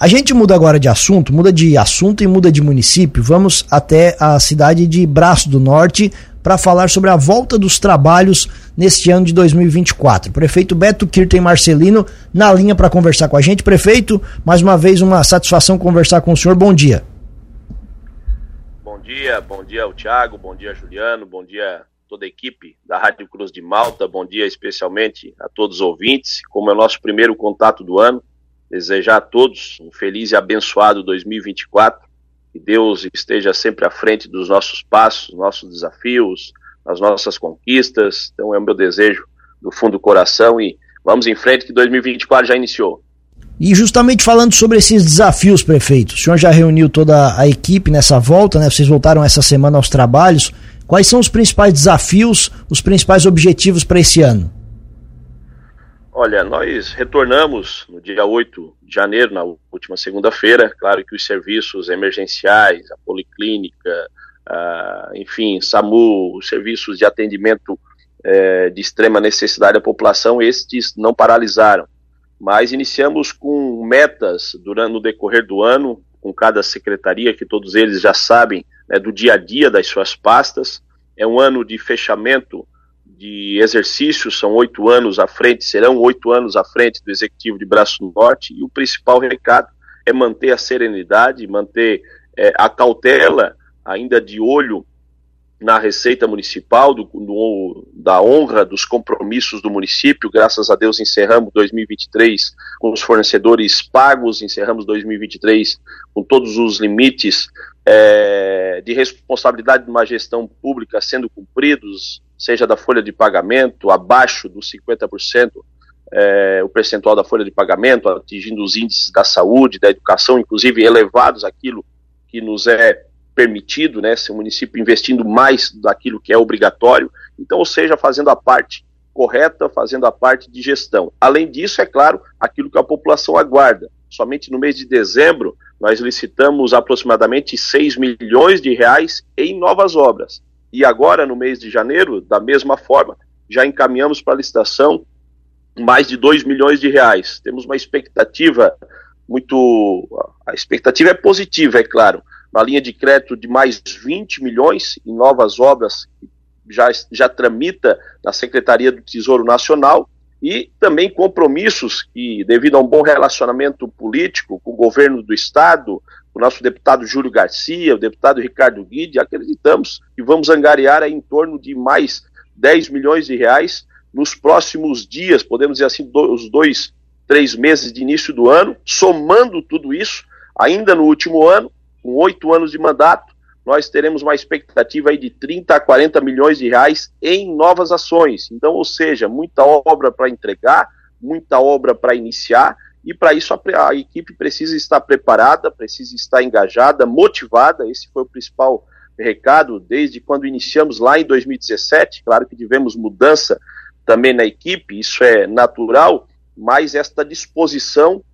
A gente muda agora de assunto, muda de assunto e muda de município. Vamos até a cidade de Braço do Norte para falar sobre a volta dos trabalhos neste ano de 2024. Prefeito Beto Kirten Marcelino na linha para conversar com a gente. Prefeito, mais uma vez uma satisfação conversar com o senhor. Bom dia. Bom dia, bom dia ao Thiago, bom dia Juliano, bom dia toda a equipe da Rádio Cruz de Malta, bom dia especialmente a todos os ouvintes. Como é o nosso primeiro contato do ano, desejar a todos um feliz e abençoado 2024. Que Deus esteja sempre à frente dos nossos passos, nossos desafios, as nossas conquistas. Então é o meu desejo do fundo do coração e vamos em frente que 2024 já iniciou. E justamente falando sobre esses desafios, prefeito, o senhor já reuniu toda a equipe nessa volta, né? Vocês voltaram essa semana aos trabalhos. Quais são os principais desafios, os principais objetivos para esse ano? Olha, nós retornamos no dia 8 de janeiro, na última segunda-feira. Claro que os serviços emergenciais, a policlínica, a, enfim, SAMU, os serviços de atendimento é, de extrema necessidade da população, estes não paralisaram. Mas iniciamos com metas durante o decorrer do ano, com cada secretaria, que todos eles já sabem né, do dia a dia das suas pastas. É um ano de fechamento de exercícios, são oito anos à frente, serão oito anos à frente do Executivo de Braço Norte, e o principal recado é manter a serenidade, manter é, a cautela, ainda de olho na Receita Municipal, do, da honra dos compromissos do município. Graças a Deus encerramos 2023 com os fornecedores pagos, encerramos 2023 com todos os limites é, de responsabilidade de uma gestão pública sendo cumpridos, seja da folha de pagamento, abaixo dos 50%, é, o percentual da folha de pagamento, atingindo os índices da saúde, da educação, inclusive elevados aquilo que nos é permitido, né, se o município investindo mais daquilo que é obrigatório, então, ou seja, fazendo a parte correta, fazendo a parte de gestão. Além disso, é claro, aquilo que a população aguarda. Somente no mês de dezembro, nós licitamos aproximadamente 6 milhões de reais em novas obras. E agora, no mês de janeiro, da mesma forma, já encaminhamos para a licitação mais de 2 milhões de reais. Temos uma expectativa muito. A expectativa é positiva, é claro. Uma linha de crédito de mais 20 milhões em novas obras já, já tramita na Secretaria do Tesouro Nacional e também compromissos que, devido a um bom relacionamento político com o governo do Estado, o nosso deputado Júlio Garcia, o deputado Ricardo Guide, acreditamos que vamos angariar em torno de mais 10 milhões de reais nos próximos dias, podemos dizer assim, os dois, três meses de início do ano, somando tudo isso, ainda no último ano, com oito anos de mandato, nós teremos uma expectativa aí de 30 a 40 milhões de reais em novas ações. Então, ou seja, muita obra para entregar, muita obra para iniciar, e para isso a, a, equipe precisa estar preparada, precisa estar engajada, motivada. Esse foi o principal recado desde quando iniciamos lá em 2017. Claro que tivemos mudança também na equipe, isso é natural, mas esta disposição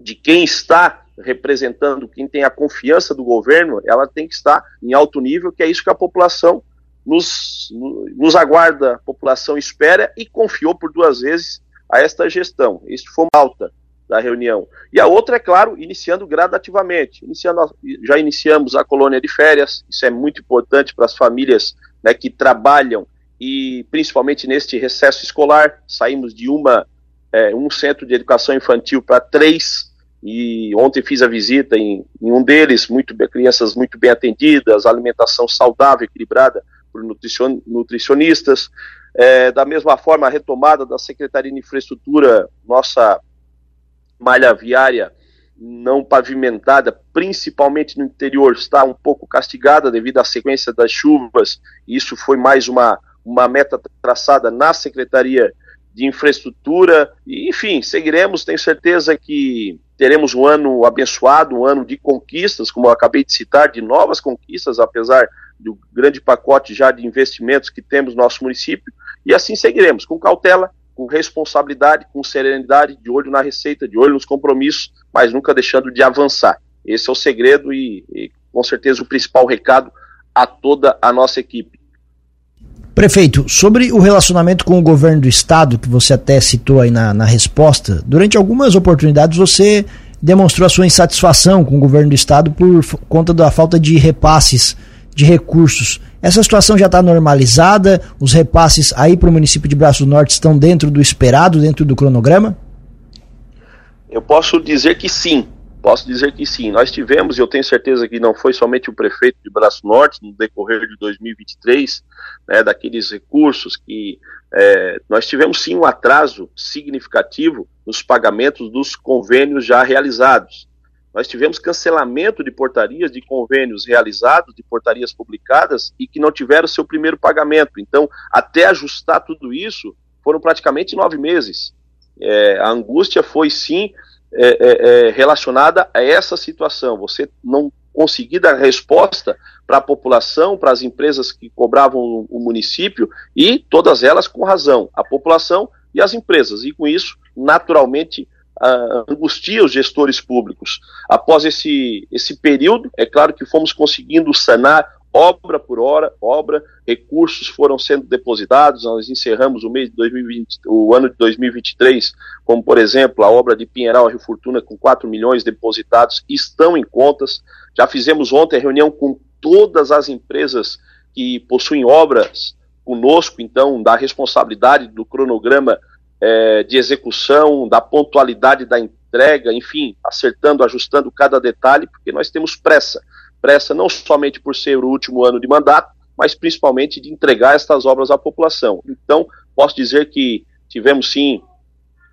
de quem está representando, quem tem a confiança do governo, ela tem que estar em alto nível, que é isso que a população nos, nos aguarda, a população espera e confiou por duas vezes a esta gestão. Isso foi uma alta da reunião. E a outra, é claro, iniciando gradativamente. Iniciando, já iniciamos a colônia de férias, isso é muito importante para as famílias né, que trabalham e principalmente neste recesso escolar. Saímos de uma é, um centro de educação infantil para três e ontem fiz a visita em, em um deles, muito crianças muito bem atendidas, alimentação saudável, equilibrada por nutricion, nutricionistas. É, da mesma forma, a retomada da Secretaria de Infraestrutura, nossa malha viária não pavimentada, principalmente no interior, está um pouco castigada devido à sequência das chuvas. Isso foi mais uma, uma meta traçada na Secretaria de Infraestrutura. E, enfim, seguiremos. Tenho certeza que teremos um ano abençoado, um ano de conquistas, como eu acabei de citar, de novas conquistas, apesar do grande pacote já de investimentos que temos no nosso município. E assim seguiremos, com cautela, com responsabilidade, com serenidade, de olho na receita, de olho nos compromissos, mas nunca deixando de avançar. Esse é o segredo e, e com certeza, o principal recado a toda a nossa equipe. Prefeito, sobre o relacionamento com o governo do estado, que você até citou aí na, na resposta, durante algumas oportunidades você demonstrou a sua insatisfação com o governo do estado por conta da falta de repasses de recursos. Essa situação já está normalizada? Os repasses aí para o município de Braço do Norte estão dentro do esperado, dentro do cronograma? Eu posso dizer que sim. Posso dizer que sim. Nós tivemos, e eu tenho certeza que não foi somente o prefeito de Braço Norte, no decorrer de 2023, né, daqueles recursos que é, nós tivemos sim um atraso significativo nos pagamentos dos convênios já realizados. Nós tivemos cancelamento de portarias de convênios realizados, de portarias publicadas e que não tiveram seu primeiro pagamento. Então, até ajustar tudo isso, foram praticamente nove meses. É, a angústia foi sim é, é, é relacionada a essa situação. Você não conseguir dar resposta para a população, para as empresas que cobravam o município e todas elas com razão, a população e as empresas. E com isso, naturalmente, uh, angustia os gestores públicos. Após esse, esse período, é claro que fomos conseguindo sanar obra por hora, obra, recursos foram sendo depositados, nós encerramos o mês de 2020, o ano de 2023, como por exemplo, a obra de Pinheiral Rio Fortuna com 4 milhões depositados, estão em contas. Já fizemos ontem reunião com todas as empresas que possuem obras conosco, então, da responsabilidade do cronograma é, de execução, da pontualidade da entrega, enfim, acertando, ajustando cada detalhe, porque nós temos pressa. Pressa não somente por ser o último ano de mandato, mas principalmente de entregar estas obras à população. Então, posso dizer que tivemos sim,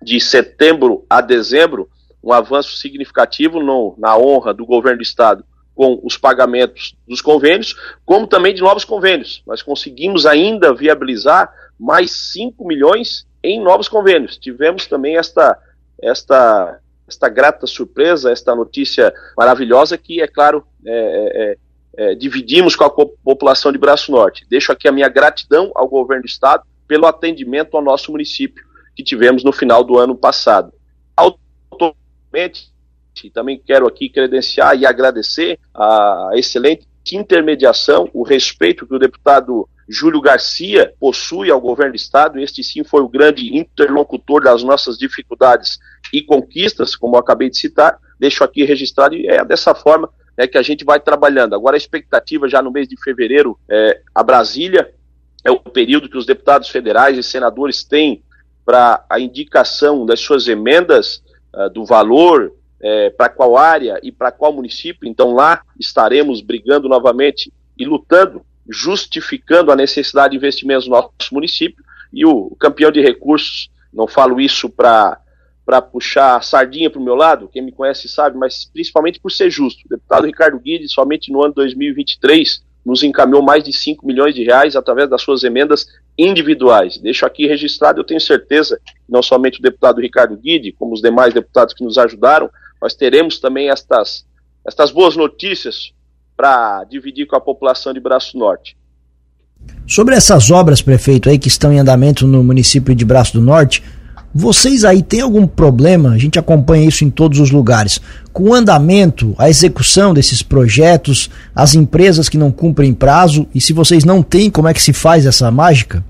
de setembro a dezembro, um avanço significativo no, na honra do governo do Estado com os pagamentos dos convênios, como também de novos convênios. Nós conseguimos ainda viabilizar mais 5 milhões em novos convênios. Tivemos também esta, esta, esta grata surpresa, esta notícia maravilhosa que, é claro, é, é, é, é dividimos com a população de Braço Norte. Deixo aqui a minha gratidão ao governo do estado pelo atendimento ao nosso município que tivemos no final do ano passado. Automaticamente, também quero aqui credenciar e agradecer a excelente intermediação, o respeito que o deputado Júlio Garcia possui ao governo do Estado. Este sim foi o grande interlocutor das nossas dificuldades e conquistas, como eu acabei de citar. Deixo aqui registrado e é dessa forma né, que a gente vai trabalhando. Agora a expectativa já no mês de fevereiro é a Brasília, é o período que os deputados federais e senadores têm para a indicação das suas emendas uh, do valor, é, para qual área e para qual município. Então lá estaremos brigando novamente e lutando justificando a necessidade de investimentos no nosso município, e o, campeão de recursos, não falo isso para para puxar a sardinha para o meu lado, quem me conhece sabe, mas principalmente por ser justo. O deputado Ricardo Guedes, somente no ano 2023, nos encaminhou mais de 5 milhões de reais através das suas emendas individuais. Deixo aqui registrado, eu tenho certeza, não somente o deputado Ricardo Guide, como os demais deputados que nos ajudaram, nós teremos também estas, estas boas notícias para dividir com a população de Braço Norte. Sobre essas obras, prefeito, aí que estão em andamento no município de Braço do Norte, vocês aí têm algum problema? A gente acompanha isso em todos os lugares. Com o andamento, a execução desses projetos, as empresas que não cumprem prazo, e se vocês não têm, como é que se faz essa mágica?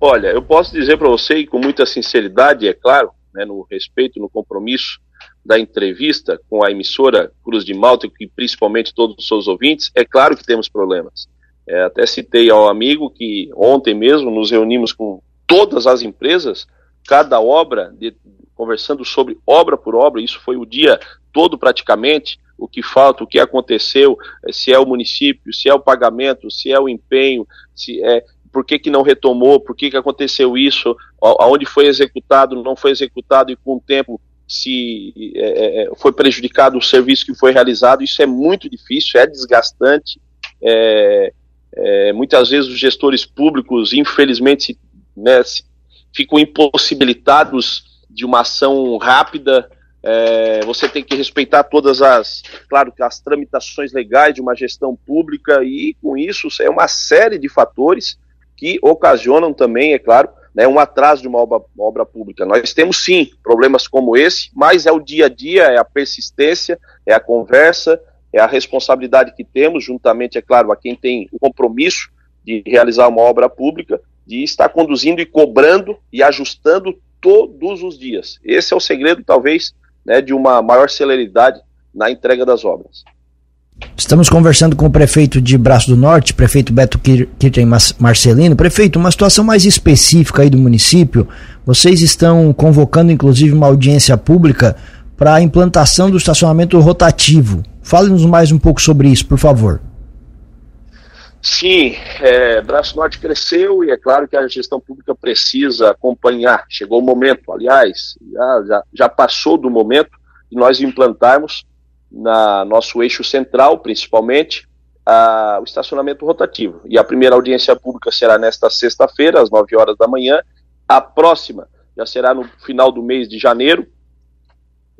Olha, eu posso dizer para você, e com muita sinceridade, é claro, né, no respeito, no compromisso, da entrevista com a emissora Cruz de Malta, e principalmente todos os seus ouvintes, é claro que temos problemas. É, até citei ao amigo que ontem mesmo nos reunimos com todas as empresas, cada obra, de, conversando sobre obra por obra, isso foi o dia todo praticamente, o que falta, o que aconteceu, é, se é o município, se é o pagamento, se é o empenho, se é por que, que não retomou, por que, que aconteceu isso, aonde foi executado, não foi executado e com o tempo se é, é, é, foi prejudicado o serviço que foi realizado, isso é muito difícil, é desgastante. É, é, muitas vezes os gestores públicos, infelizmente, né, ficam impossibilitados de uma ação rápida. É, você tem que respeitar todas as, claro, as tramitações legais de uma gestão pública e com isso é uma série de fatores que ocasionam também, é claro, né, um atraso de uma obra, uma obra pública. Nós temos sim problemas como esse, mas é o dia a dia, é a persistência, é a conversa, é a responsabilidade que temos, juntamente, é claro, a quem tem o compromisso de realizar uma obra pública, de estar conduzindo e cobrando e ajustando todos os dias. Esse é o segredo, talvez, né, de uma maior celeridade na entrega das obras. Estamos conversando com o prefeito de Braço do Norte, prefeito Beto Kirten Marcelino. Prefeito, uma situação mais específica aí do município. Vocês estão convocando, inclusive, uma audiência pública para a implantação do estacionamento rotativo. Fale-nos mais um pouco sobre isso, por favor. Sim, é, Braço Norte cresceu e é claro que a gestão pública precisa acompanhar. Chegou o momento, aliás, já, já, já passou do momento de nós implantarmos na nosso eixo central, principalmente, a, o estacionamento rotativo. E a primeira audiência pública será nesta sexta-feira, às 9 horas da manhã. A próxima já será no final do mês de janeiro,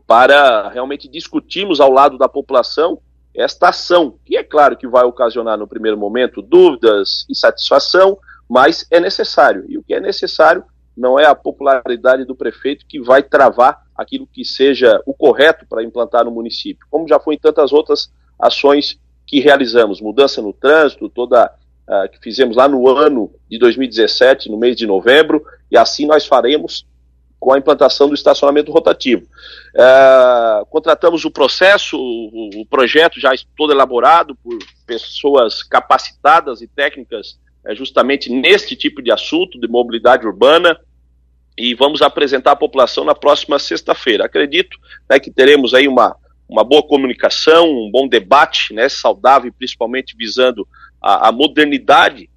para realmente discutirmos ao lado da população esta ação, que é claro que vai ocasionar no primeiro momento dúvidas, insatisfação, mas é necessário. E o que é necessário não é a popularidade do prefeito que vai travar aquilo que seja o correto para implantar no município, como já foi em tantas outras ações que realizamos, mudança no trânsito, toda uh, que fizemos lá no ano de 2017, no mês de novembro, e assim nós faremos com a implantação do estacionamento rotativo. Uh, contratamos o processo, o, o, projeto já todo elaborado por pessoas capacitadas e técnicas uh, justamente neste tipo de assunto de mobilidade urbana, e vamos apresentar à população na próxima sexta-feira. Acredito né, que teremos aí uma, uma boa comunicação, um bom debate, né, saudável, principalmente visando a, a modernidade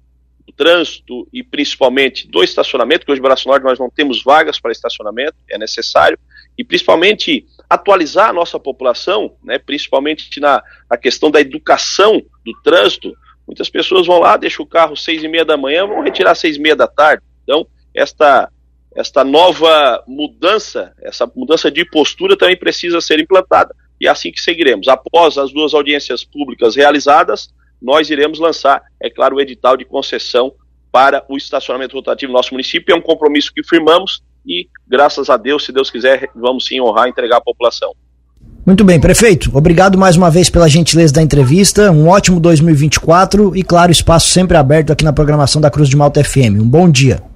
do trânsito e principalmente do estacionamento, que hoje em Braço Norte nós não temos vagas para estacionamento, é necessário, e principalmente atualizar a nossa população, né, principalmente na, na questão da educação do trânsito. Muitas pessoas vão lá, deixam o carro seis e meia da manhã, vão retirar seis e meia da tarde. Então, esta esta nova mudança, essa mudança de postura também precisa ser implantada. E é assim que seguiremos. Após as duas audiências públicas realizadas, nós iremos lançar, é claro, o edital de concessão para o estacionamento rotativo no nosso município. É um compromisso que firmamos e, graças a Deus, se Deus quiser, vamos sim honrar e entregar à população. Muito bem, prefeito. Obrigado mais uma vez pela gentileza da entrevista. Um ótimo 2024 e, claro, espaço sempre aberto aqui na programação da Cruz de Malta FM. Um bom dia.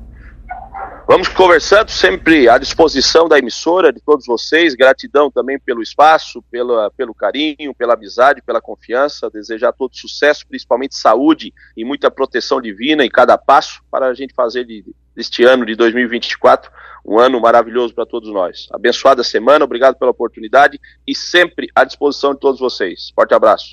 Vamos conversando, sempre à disposição da emissora, de todos vocês. Gratidão também pelo espaço, pela, pelo carinho, pela amizade, pela confiança. Desejar todo sucesso, principalmente saúde e muita proteção divina em cada passo para a gente fazer de, deste ano de 2024 um ano maravilhoso para todos nós. Abençoada semana, obrigado pela oportunidade e sempre à disposição de todos vocês. Forte abraço.